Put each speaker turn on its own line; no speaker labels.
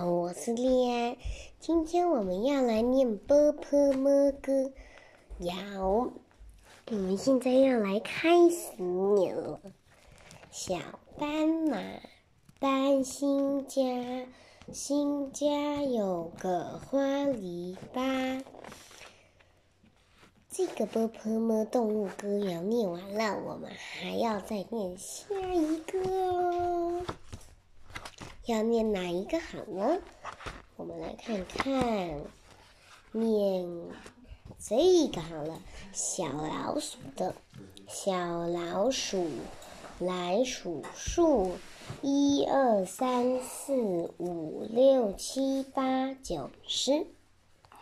我是丽安，今天我们要来念波泼么歌。要，我们现在要来开始念了。小斑马搬新家，新家有个花篱笆。这个波泼么动物歌谣念完了，我们还要再念下一个。要念哪一个好呢？我们来看看，念这个好了。小老鼠的，小老鼠来数数，一二三四五六七八九十。